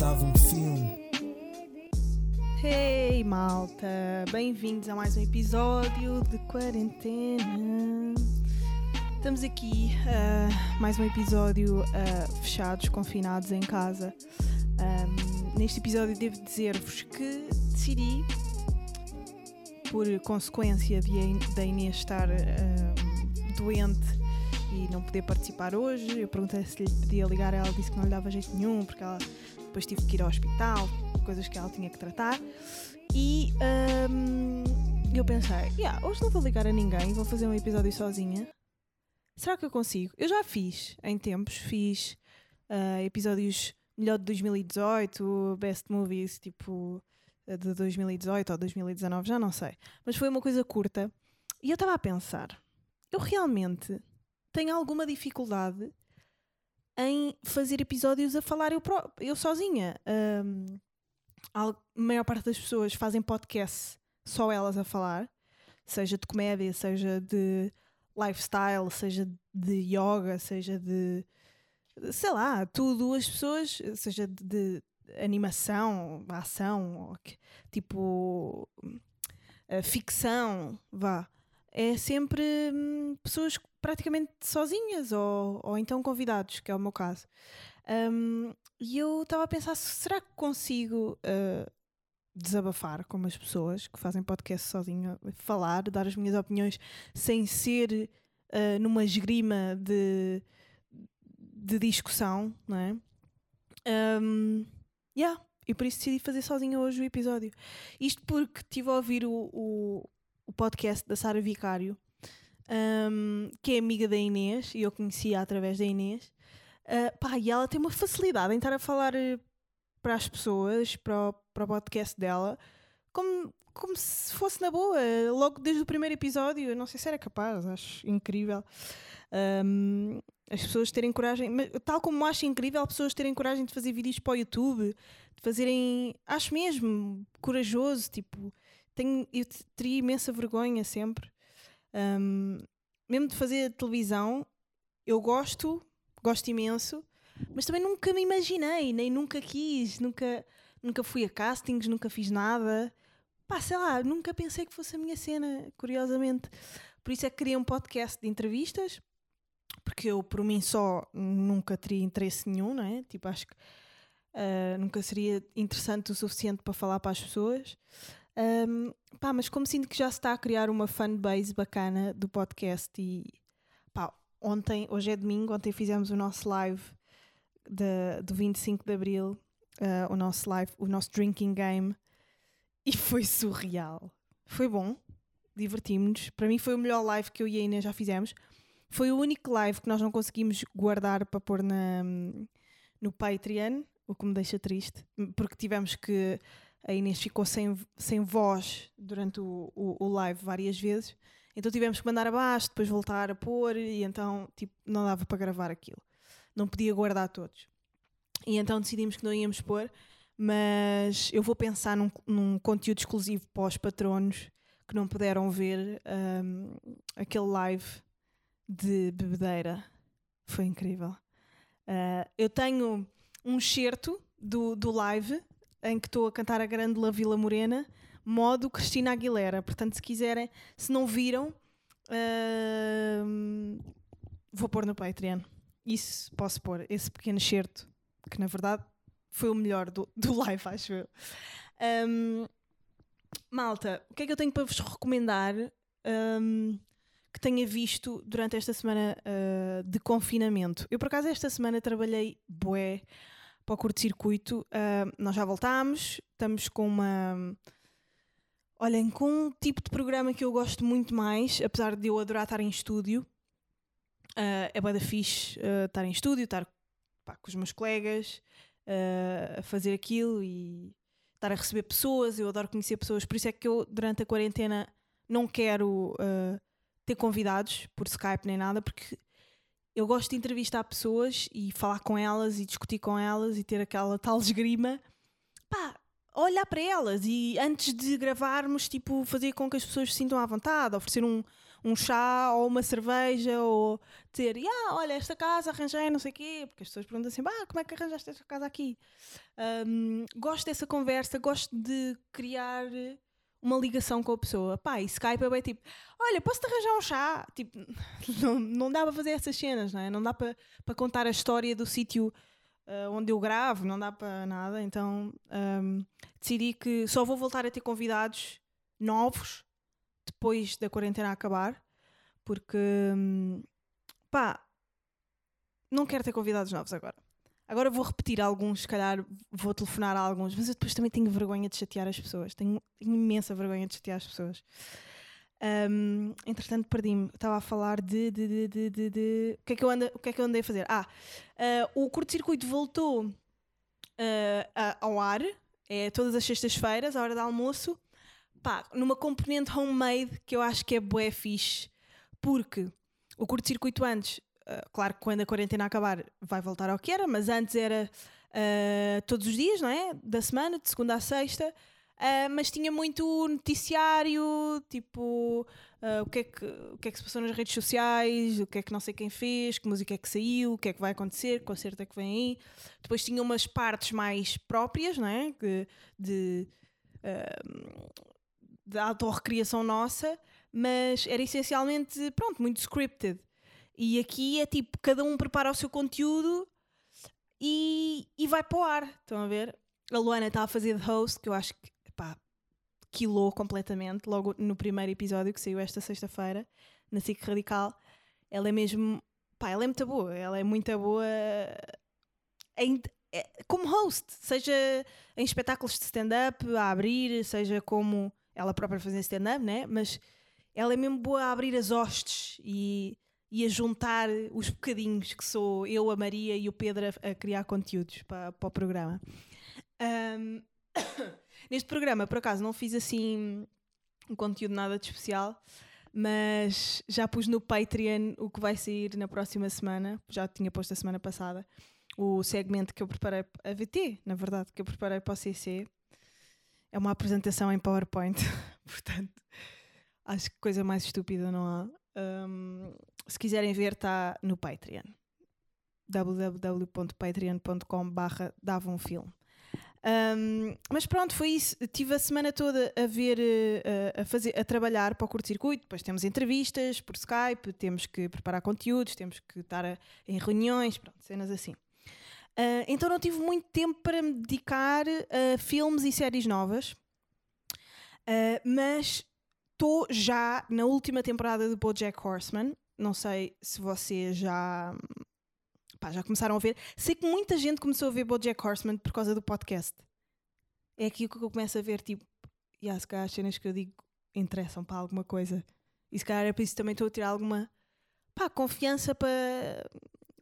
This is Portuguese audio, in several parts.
estava um filme. Hey malta, bem-vindos a mais um episódio de quarentena. Estamos aqui, uh, mais um episódio uh, fechados, confinados em casa. Um, neste episódio devo dizer-vos que decidi, por consequência de, Inês estar uh, doente e não poder participar hoje, eu perguntei se lhe podia ligar, ela disse que não lhe dava jeito nenhum, porque ela depois tive que ir ao hospital, coisas que ela tinha que tratar. E um, eu pensei, yeah, hoje não vou ligar a ninguém, vou fazer um episódio sozinha. Será que eu consigo? Eu já fiz em tempos, fiz uh, episódios melhor de 2018, best movies, tipo de 2018 ou 2019, já não sei. Mas foi uma coisa curta. E eu estava a pensar, eu realmente tenho alguma dificuldade em fazer episódios a falar eu, eu sozinha. Um, a maior parte das pessoas fazem podcast só elas a falar, seja de comédia, seja de lifestyle, seja de yoga, seja de sei lá, tudo, as pessoas, seja de, de animação, ação, tipo ficção, vá, é sempre hum, pessoas praticamente sozinhas ou, ou então convidados, que é o meu caso. Um, e eu estava a pensar, será que consigo uh, desabafar com as pessoas que fazem podcast sozinho, falar, dar as minhas opiniões sem ser uh, numa esgrima de, de discussão, não é? Um, yeah, e por isso decidi fazer sozinha hoje o episódio. Isto porque estive a ouvir o, o, o podcast da Sara Vicário, um, que é amiga da Inês, e eu conhecia através da Inês. Uh, pá, e ela tem uma facilidade em estar a falar eh, para as pessoas, para o, para o podcast dela, como, como se fosse na boa, logo desde o primeiro episódio. Eu não sei se era capaz, acho incrível. Um, as pessoas terem coragem, tal como acho incrível, as pessoas terem coragem de fazer vídeos para o YouTube, de fazerem, acho mesmo, corajoso. Tipo, tenho, eu teria imensa vergonha sempre. Um, mesmo de fazer televisão, eu gosto, gosto imenso, mas também nunca me imaginei, nem nunca quis, nunca, nunca fui a castings, nunca fiz nada. Pá, sei lá, nunca pensei que fosse a minha cena, curiosamente. Por isso é que queria um podcast de entrevistas, porque eu, por mim só, nunca teria interesse nenhum, não é? Tipo, acho que uh, nunca seria interessante o suficiente para falar para as pessoas. Um, pá, mas como sinto que já se está a criar uma fanbase bacana do podcast e pá, ontem, hoje é domingo, ontem fizemos o nosso live de, do 25 de Abril, uh, o nosso live, o nosso drinking game e foi surreal. Foi bom, divertimos-nos. Para mim foi o melhor live que eu e a Inês já fizemos. Foi o único live que nós não conseguimos guardar para pôr na, no Patreon, o que me deixa triste, porque tivemos que a Inês ficou sem, sem voz durante o, o, o, live várias vezes, então tivemos que mandar abaixo, depois voltar a pôr, e então tipo, não dava para gravar aquilo. Não podia guardar todos. E então decidimos que não íamos pôr, mas eu vou pensar num, num conteúdo exclusivo para os patronos que não puderam ver um, aquele live de bebedeira. Foi incrível. Uh, eu tenho um certo do, do live em que estou a cantar a Grande Vila Morena, modo Cristina Aguilera. Portanto, se quiserem, se não viram, uh, vou pôr no Patreon. Isso posso pôr, esse pequeno certo, que na verdade foi o melhor do, do live, acho eu. Um, malta, o que é que eu tenho para vos recomendar um, que tenha visto durante esta semana uh, de confinamento? Eu, por acaso, esta semana trabalhei bué para o curto-circuito. Uh, nós já voltámos, estamos com uma. Olhem, com um tipo de programa que eu gosto muito mais, apesar de eu adorar estar em estúdio. Uh, é bem da fixe uh, estar em estúdio, estar pá, com os meus colegas, a fazer aquilo e estar a receber pessoas. Eu adoro conhecer pessoas, por isso é que eu, durante a quarentena, não quero ter convidados por Skype nem nada, porque eu gosto de entrevistar pessoas e falar com elas e discutir com elas e ter aquela tal esgrima. Pá, olhar para elas e antes de gravarmos, tipo, fazer com que as pessoas se sintam à vontade, oferecer um, um chá ou uma cerveja ou dizer, ah, olha, esta casa arranjei, não sei o quê, porque as pessoas perguntam assim, ah, como é que arranjaste esta casa aqui? Um, gosto dessa conversa, gosto de criar uma ligação com a pessoa. Pá, e Skype é bem tipo, olha, posso-te arranjar um chá? Tipo, não, não dá para fazer essas cenas, não é? Não dá para, para contar a história do sítio uh, onde eu gravo, não dá para nada. Então um, decidi que só vou voltar a ter convidados novos depois da quarentena acabar, porque um, pá, não quero ter convidados novos agora. Agora vou repetir alguns, se calhar vou telefonar a alguns, mas eu depois também tenho vergonha de chatear as pessoas. Tenho imensa vergonha de chatear as pessoas. Um, entretanto, perdi-me. Estava a falar de, de, de, de, de, O, que é que eu ando, o que é que eu andei a fazer? Ah, uh, o curto-circuito voltou uh, ao ar, é todas as sextas-feiras, à hora do almoço, pá, numa componente homemade que eu acho que é bué fixe, porque o curto-circuito antes ah, claro que quando a quarentena acabar vai voltar ao que era, mas antes era uh, todos os dias, não é? Da semana, de segunda a sexta. Uh, mas tinha muito noticiário, tipo uh, o, que é que, o que é que se passou nas redes sociais, o que é que não sei quem fez, que música é que saiu, o que é que vai acontecer, que concerto é que vem aí. Depois tinha umas partes mais próprias, não é? De, de, uh, de autorrecriação nossa, mas era essencialmente, pronto, muito scripted. E aqui é tipo, cada um prepara o seu conteúdo e, e vai para o ar. Estão a ver? A Luana está a fazer de host, que eu acho que, pá, quilou completamente, logo no primeiro episódio que saiu esta sexta-feira, na SIC Radical. Ela é mesmo, pá, ela é muito boa. Ela é muito boa em, é, como host, seja em espetáculos de stand-up, a abrir, seja como ela própria fazer stand-up, né? Mas ela é mesmo boa a abrir as hostes e e a juntar os bocadinhos que sou eu, a Maria e o Pedro a, a criar conteúdos para, para o programa. Um, neste programa, por acaso, não fiz assim um conteúdo nada de especial, mas já pus no Patreon o que vai sair na próxima semana, já tinha posto a semana passada, o segmento que eu preparei, a VT, na verdade, que eu preparei para o CC. É uma apresentação em PowerPoint, portanto, acho que coisa mais estúpida não há. Um, se quiserem ver, está no Patreon www.patreon.com barra dava um filme um, mas pronto, foi isso. Tive a semana toda a ver, uh, a, fazer, a trabalhar para o curto-circuito. Depois temos entrevistas por Skype, temos que preparar conteúdos, temos que estar a, em reuniões, pronto, cenas assim. Uh, então não tive muito tempo para me dedicar a filmes e séries novas, uh, mas estou já na última temporada de BoJack Horseman. Não sei se vocês já pá, já começaram a ver. Sei que muita gente começou a ver BoJack Horseman por causa do podcast. É aqui que eu começo a ver, tipo, e se calhar as cenas que eu digo interessam para alguma coisa. E se calhar é por isso também estou a tirar alguma pá, confiança para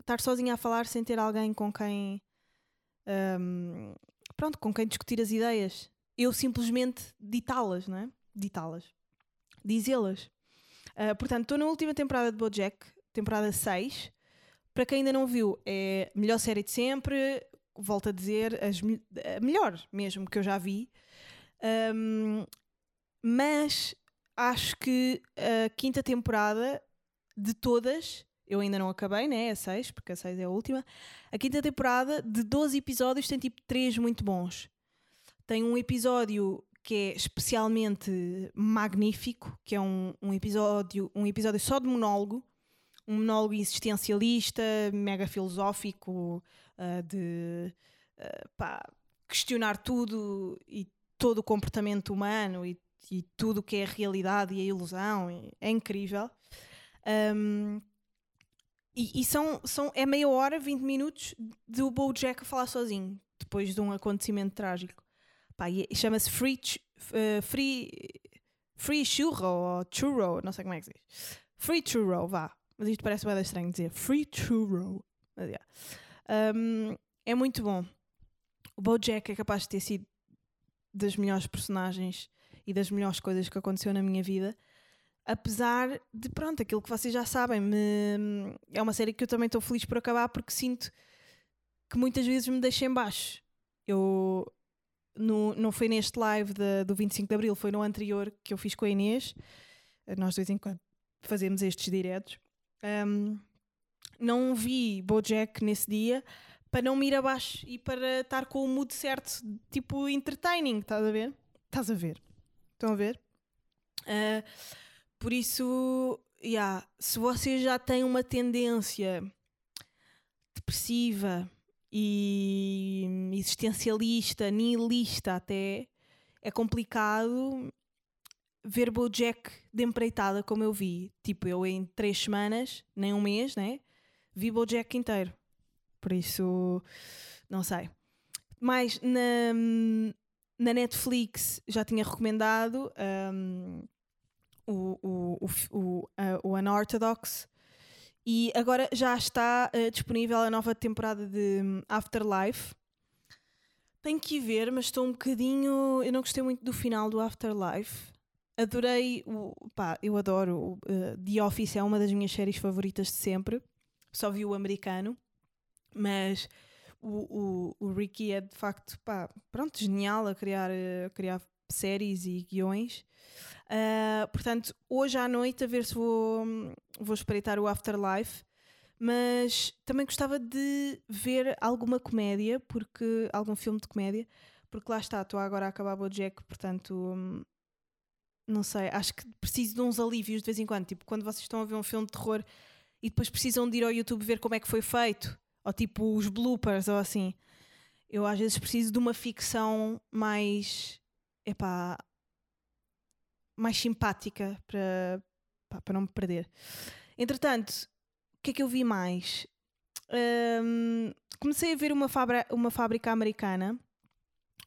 estar sozinha a falar sem ter alguém com quem um, pronto, com quem discutir as ideias. Eu simplesmente ditá-las, não é? Ditá-las. Dizê-las. Uh, portanto, estou na última temporada de BoJack, temporada 6. Para quem ainda não viu, é a melhor série de sempre. Volto a dizer, as, a melhor mesmo que eu já vi. Um, mas acho que a quinta temporada de todas, eu ainda não acabei, né? A 6, porque a 6 é a última. A quinta temporada de 12 episódios tem tipo 3 muito bons. Tem um episódio que é especialmente magnífico, que é um, um, episódio, um episódio só de monólogo, um monólogo existencialista, mega filosófico, uh, de uh, pá, questionar tudo e todo o comportamento humano e, e tudo o que é a realidade e a ilusão. É incrível. Um, e, e são, são, é meia hora, 20 minutos do Bojack a falar sozinho, depois de um acontecimento trágico. Chama-se Free, uh, free, free Churro ou Churro, não sei como é que se diz. Free Churro, vá. Mas isto parece bem estranho dizer. Free Churro. Mas, yeah. um, é muito bom. O Bojack é capaz de ter sido das melhores personagens e das melhores coisas que aconteceu na minha vida. Apesar de, pronto, aquilo que vocês já sabem, me, é uma série que eu também estou feliz por acabar porque sinto que muitas vezes me deixa em baixo. Eu no, não foi neste live de, do 25 de Abril, foi no anterior que eu fiz com a Inês. Nós em quando fazemos estes diretos. Um, não vi Bojack nesse dia para não me ir abaixo e para estar com o mood certo, tipo entertaining, estás a ver? Estás a ver? Estão a ver? Uh, por isso, yeah, se você já tem uma tendência depressiva e existencialista, nihilista até, é complicado ver Bojack de empreitada como eu vi. Tipo, eu em três semanas, nem um mês, né? Vi Bojack inteiro. Por isso, não sei. Mas na, na Netflix já tinha recomendado um, o, o, o, o, o Unorthodox e agora já está uh, disponível a nova temporada de um, Afterlife. Tenho que ir ver, mas estou um bocadinho. Eu não gostei muito do final do Afterlife. Adorei o. Pá, eu adoro. Uh, The Office é uma das minhas séries favoritas de sempre. Só vi o americano. Mas o, o, o Ricky é de facto, pá, pronto, genial a criar, a criar séries e guiões. Uh, portanto, hoje à noite, a ver se vou, vou espreitar o Afterlife. Mas também gostava de ver alguma comédia, porque algum filme de comédia, porque lá está, estou agora a acabar o Jack, portanto, hum, não sei, acho que preciso de uns alívios de vez em quando. Tipo, quando vocês estão a ver um filme de terror e depois precisam de ir ao YouTube ver como é que foi feito, ou tipo os bloopers, ou assim. Eu às vezes preciso de uma ficção mais. Epá, mais simpática para, pá, para não me perder. Entretanto, o que é que eu vi mais? Um, comecei a ver uma, fabra, uma fábrica americana.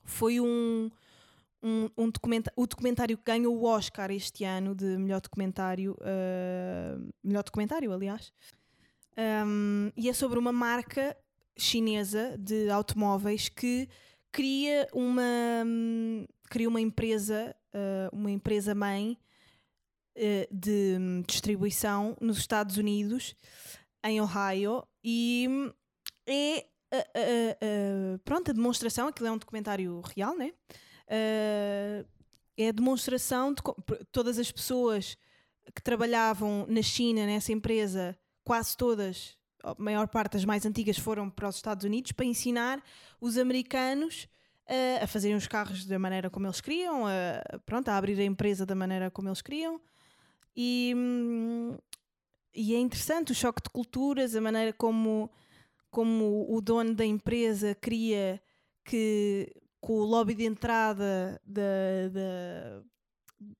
Foi um, um, um o documentário que ganhou o Oscar este ano de melhor documentário, uh, melhor documentário, aliás. Um, e é sobre uma marca chinesa de automóveis que cria uma, cria uma empresa, uh, uma empresa mãe uh, de distribuição nos Estados Unidos, em Ohio, e é pronto, a demonstração, aquilo é um documentário real, né? uh, é a demonstração de todas as pessoas que trabalhavam na China, nessa empresa, quase todas, a maior parte das mais antigas, foram para os Estados Unidos para ensinar os americanos a fazerem os carros da maneira como eles queriam, a, pronto, a abrir a empresa da maneira como eles queriam. E, e é interessante o choque de culturas, a maneira como, como o dono da empresa queria que com o lobby de entrada da, da,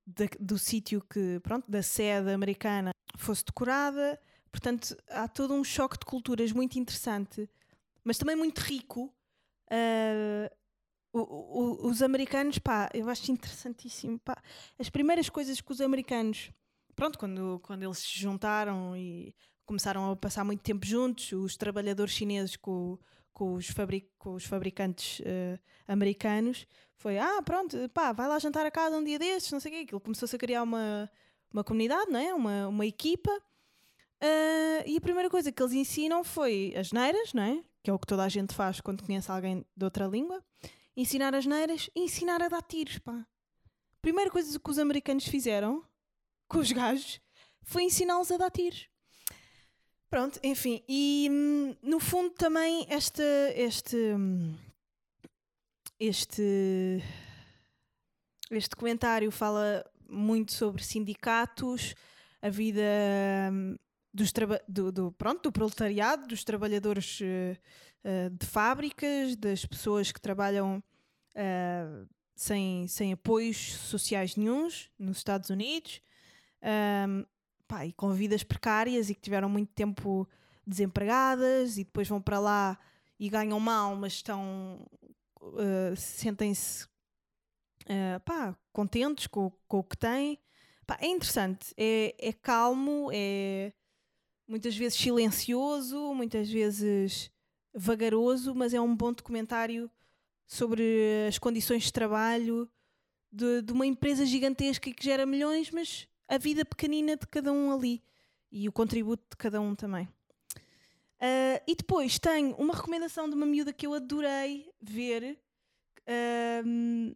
da, do sítio que, pronto, da sede americana fosse decorada. Portanto, há todo um choque de culturas muito interessante, mas também muito rico. Uh, o, o, os americanos, pá, eu acho interessantíssimo. Pá. As primeiras coisas que os americanos, pronto, quando, quando eles se juntaram e começaram a passar muito tempo juntos, os trabalhadores chineses com, com os, fabric, com os fabricantes uh, americanos foi: ah, pronto, pá, vai lá jantar a casa um dia destes, não sei o quê. Aquilo começou-se a criar uma, uma comunidade, não é? uma, uma equipa. Uh, e a primeira coisa que eles ensinam foi as neiras, não é? Que é o que toda a gente faz quando conhece alguém de outra língua. Ensinar as neiras e ensinar a dar tiros, pá. Primeira coisa que os americanos fizeram com os gajos foi ensiná-los a dar tiros. Pronto, enfim, e hum, no fundo também este, este, hum, este, este documentário fala muito sobre sindicatos, a vida hum, dos do, do, pronto, do proletariado, dos trabalhadores uh, de fábricas, das pessoas que trabalham uh, sem, sem apoios sociais nenhums nos Estados Unidos. Um, pá, e com vidas precárias e que tiveram muito tempo desempregadas e depois vão para lá e ganham mal, mas estão uh, sentem-se uh, contentes com, com, o que têm. Pá, é interessante, é, é calmo, é muitas vezes silencioso, muitas vezes vagaroso, mas é um bom documentário sobre as condições de trabalho de, de uma empresa gigantesca que gera milhões, mas a vida pequenina de cada um ali e o contributo de cada um também. Uh, e depois tenho uma recomendação de uma miúda que eu adorei ver. Uh,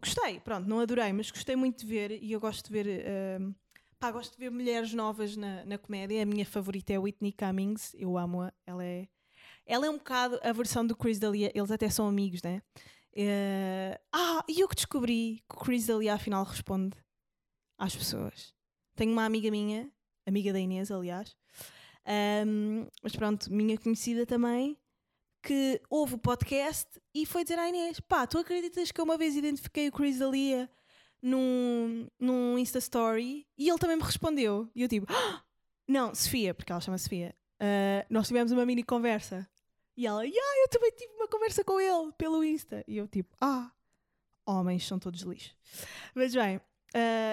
gostei, pronto, não adorei, mas gostei muito de ver e eu gosto de ver uh, Pá, gosto de ver mulheres novas na, na comédia. A minha favorita é Whitney Cummings. Eu amo-a. Ela é, ela é um bocado a versão do Chris D'Elia. Eles até são amigos, né? Uh, ah, e eu que descobri que o Chris D'Elia afinal responde às pessoas. Tenho uma amiga minha, amiga da Inês, aliás, um, mas pronto, minha conhecida também, que ouve o podcast e foi dizer à Inês: pá, tu acreditas que eu uma vez identifiquei o Chris D'Elia num, num Insta Story e ele também me respondeu. E eu tipo: ah! não, Sofia, porque ela chama Sofia, uh, nós tivemos uma mini conversa. E ela, yeah, eu também tive uma conversa com ele pelo Insta. E eu tipo, ah, homens são todos lixo. Mas bem, uh,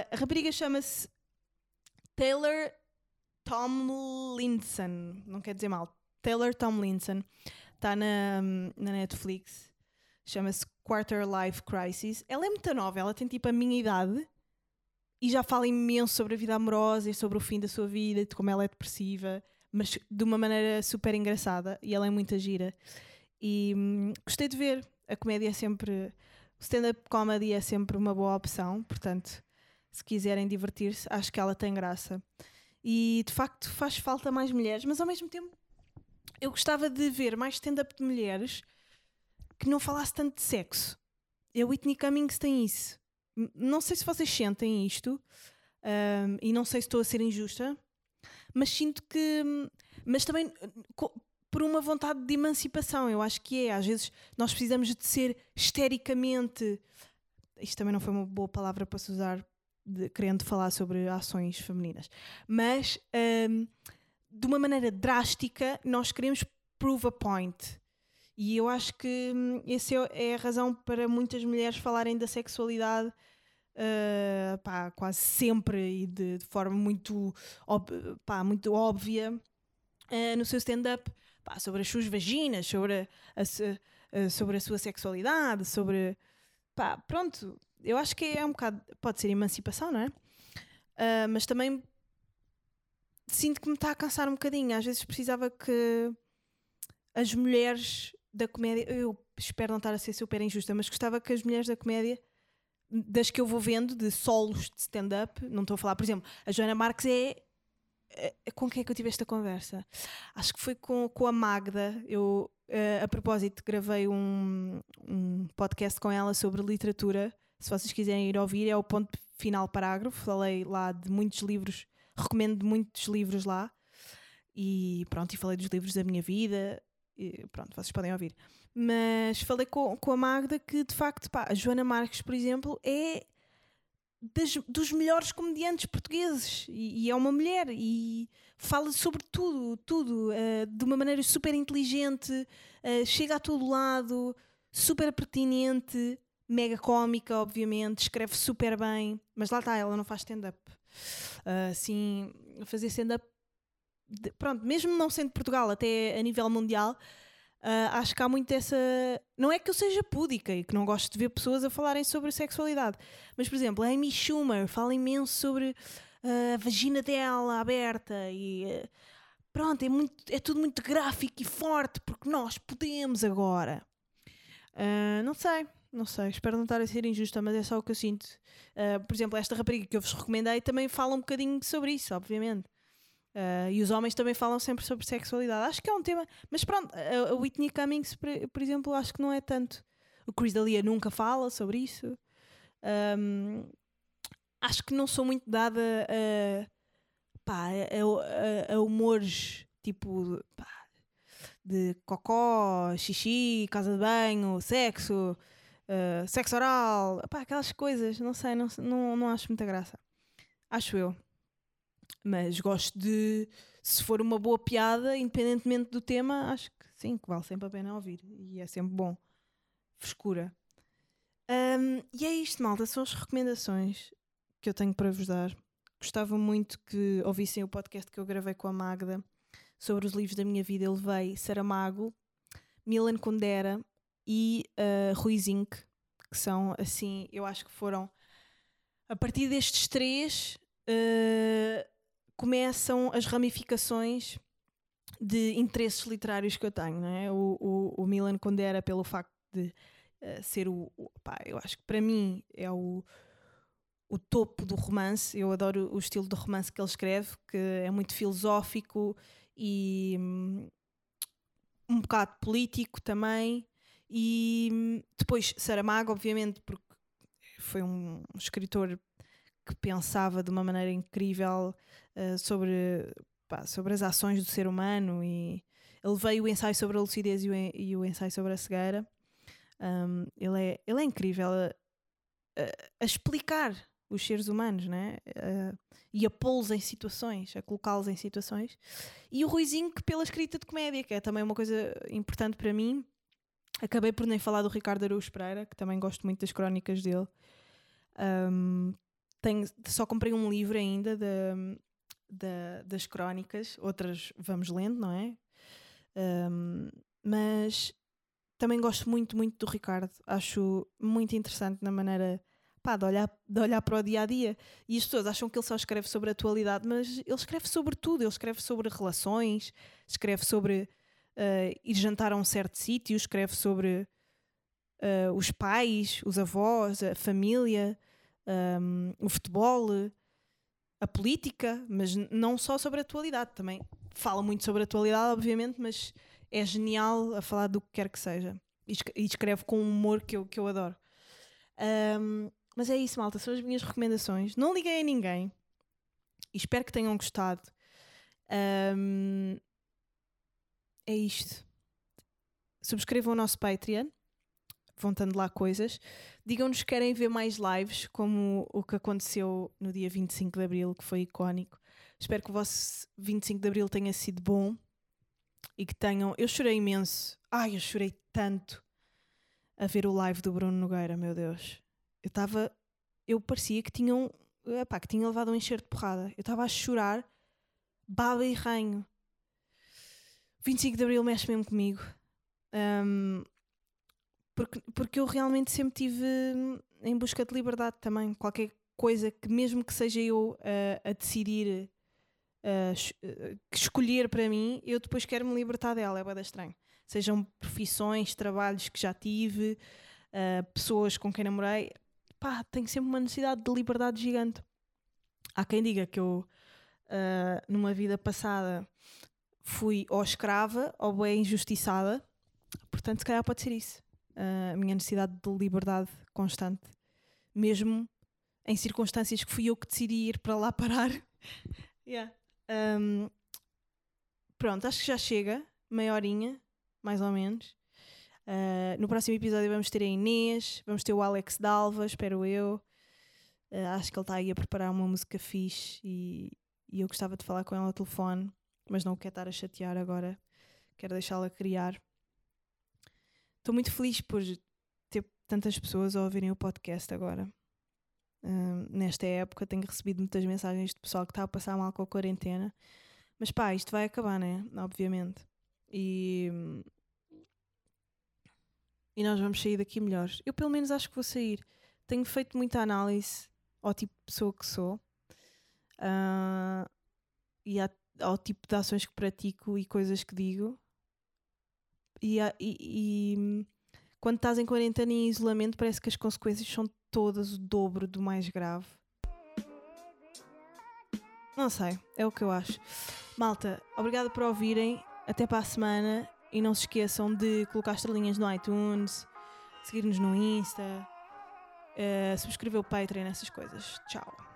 a rapariga chama-se Taylor Tomlinson. Não quer dizer mal. Taylor Tomlinson. Está na, na Netflix. Chama-se Quarter Life Crisis. Ela é muito nova, ela tem tipo a minha idade e já fala imenso sobre a vida amorosa e sobre o fim da sua vida, de como ela é depressiva mas de uma maneira super engraçada e ela é muito gira. E hum, gostei de ver. A comédia é sempre. O stand-up comedy é sempre uma boa opção, portanto, se quiserem divertir-se, acho que ela tem graça. E de facto faz falta mais mulheres, mas ao mesmo tempo eu gostava de ver mais stand-up de mulheres que não falasse tanto de sexo. A Whitney Cummings tem isso. Não sei se vocês sentem isto, um, e não sei se estou a ser injusta, mas sinto que. Mas também por uma vontade de emancipação, eu acho que é. Às vezes nós precisamos de ser histericamente. Isto também não foi uma boa palavra para se usar de, querendo falar sobre ações femininas, mas um, de uma maneira drástica nós queremos prove a point. E eu acho que hum, essa é, é a razão para muitas mulheres falarem da sexualidade uh, pá, quase sempre e de, de forma muito, pá, muito óbvia uh, no seu stand-up sobre as suas vaginas, sobre a, a, sobre a sua sexualidade, sobre. Pá, pronto, eu acho que é um bocado. Pode ser emancipação, não é? Uh, mas também sinto que me está a cansar um bocadinho. Às vezes precisava que as mulheres da comédia. Eu espero não estar a ser super injusta, mas gostava que as mulheres da comédia das que eu vou vendo de solos de stand-up, não estou a falar, por exemplo, a Joana Marques é, é. Com quem é que eu tive esta conversa? Acho que foi com, com a Magda. Eu, uh, a propósito, gravei um, um podcast com ela sobre literatura. Se vocês quiserem ir ouvir, é o ponto final parágrafo. Falei lá de muitos livros, recomendo muitos livros lá. E pronto, e falei dos livros da minha vida. E pronto, vocês podem ouvir. Mas falei com, com a Magda que, de facto, pá, a Joana Marques, por exemplo, é das, dos melhores comediantes portugueses e, e, é uma mulher e fala sobre tudo, tudo, uh, de uma maneira super inteligente, uh, chega a todo lado, super pertinente, mega cómica, obviamente, escreve super bem, mas lá está, ela não faz stand-up. Uh, assim, fazer stand-up, pronto, mesmo não sendo Portugal, até a nível mundial Uh, acho que há muito essa. Não é que eu seja púdica e que não gosto de ver pessoas a falarem sobre sexualidade, mas, por exemplo, a Amy Schumer fala imenso sobre uh, a vagina dela aberta e. Uh, pronto, é, muito, é tudo muito gráfico e forte porque nós podemos agora. não sei, não sei, espero não estar a ser injusta, mas é só o que eu sinto. por exemplo, esta rapariga que eu vos recomendei também fala um bocadinho sobre isso, obviamente. Uh, e os homens também falam sempre sobre sexualidade. Acho que é um tema. Mas pronto, a, a Whitney Cummings, por, por, exemplo, acho que não é tanto. O Chris D'Elia nunca fala sobre isso. Um, acho que não sou muito dada a, pá, a, a, a humores tipo pá, de cocó, xixi, casa de banho, sexo, uh, sexo oral, pá, aquelas coisas. Não sei, não, não, não acho muita graça. Acho eu. Mas gosto de, se for uma boa piada, independentemente do tema, acho que sim, que vale sempre a pena ouvir. E é sempre bom. Frescura. Um, e é isto, malta. São as recomendações que eu tenho para vos dar. Gostava muito que ouvissem o podcast que eu gravei com a Magda sobre os livros da minha vida. Eu levei Saramago, Milan Kundera e uh, Rui Zink, que são assim, eu acho que foram a partir destes três. Uh, começam as ramificações de interesses literários que eu tenho. Não é? o, o, o Milan Kundera, pelo facto de uh, ser o, o. Pá, eu acho que para mim é o, o topo do romance. Eu adoro o estilo de romance que ele escreve, que é muito filosófico e hum, um bocado político também. E hum, depois Saramago, obviamente, porque foi um escritor que pensava de uma maneira incrível uh, sobre, pá, sobre as ações do ser humano e ele veio o ensaio sobre a lucidez e o, e o ensaio sobre a cegueira. Um, ele, é, ele é incrível a, a, a explicar os seres humanos, né? Uh, e a pô-los em situações, a colocá-los em situações. E o Ruizinho, que pela escrita de comédia, que é também uma coisa importante para mim, acabei por nem falar do Ricardo Araújo Pereira, que também gosto muito das crónicas dele. Um, tenho, só comprei um livro ainda de, de, das crónicas, outras vamos lendo, não é? Um, mas também gosto muito, muito do Ricardo. Acho muito interessante na maneira pá, de, olhar, de olhar para o dia a dia. E as pessoas acham que ele só escreve sobre a atualidade, mas ele escreve sobre tudo. Ele escreve sobre relações, escreve sobre uh, ir jantar a um certo sítio, escreve sobre uh, os pais, os avós, a família, um, o futebol, a política, mas não só sobre a atualidade também. Fala muito sobre a atualidade, obviamente, mas é genial a falar do que quer que seja. E escreve com um humor que eu, que eu adoro. Um, mas é isso, malta. São as minhas recomendações. Não liguei a ninguém. Espero que tenham gostado. Um, é isto. Subscrevam o nosso Patreon. Vão tendo lá coisas. Digam-nos que querem ver mais lives, como o que aconteceu no dia 25 de Abril, que foi icónico. Espero que o vosso 25 de Abril tenha sido bom e que tenham. Eu chorei imenso. Ai, eu chorei tanto a ver o live do Bruno Nogueira, meu Deus eu estava. Eu parecia que tinham. Epá, que tinha levado um encher de porrada. Eu estava a chorar, baba e ranho. 25 de Abril mexe mesmo comigo. Um, porque, porque eu realmente sempre tive em busca de liberdade também. Qualquer coisa que, mesmo que seja eu uh, a decidir, uh, escolher para mim, eu depois quero me libertar dela. É bem estranho. Sejam profissões, trabalhos que já tive, uh, pessoas com quem namorei pá, tenho sempre uma necessidade de liberdade gigante. Há quem diga que eu, numa vida passada, fui ou escrava ou bem injustiçada, portanto, se calhar pode ser isso. Uh, a minha necessidade de liberdade constante, mesmo em circunstâncias que fui eu que decidi ir para lá parar. yeah. um, pronto, acho que já chega, meia horinha, mais ou menos. Uh, no próximo episódio vamos ter a Inês, vamos ter o Alex Dalva, espero eu. Uh, acho que ele está aí a preparar uma música fixe e, e, eu gostava de falar com ela ao telefone, mas não quero estar a chatear agora. Quero deixá-la criar. Estou muito feliz por ter tantas pessoas a ouvirem o podcast agora. Uh, nesta época tenho recebido muitas mensagens de pessoal que está a passar mal com a quarentena. Mas pá, isto vai acabar, né? Obviamente. E e nós vamos sair daqui melhores. Eu, pelo menos, acho que vou sair. Tenho feito muita análise ao tipo de pessoa que sou uh, e ao tipo de ações que pratico e coisas que digo. E, e, e quando estás em quarentena e em isolamento, parece que as consequências são todas o dobro do mais grave. Não sei, é o que eu acho. Malta, obrigada por ouvirem. Até para a semana e não se esqueçam de colocar estrelinhas no iTunes, seguir-nos no Insta, uh, subscrever o Patreon, essas coisas. Tchau.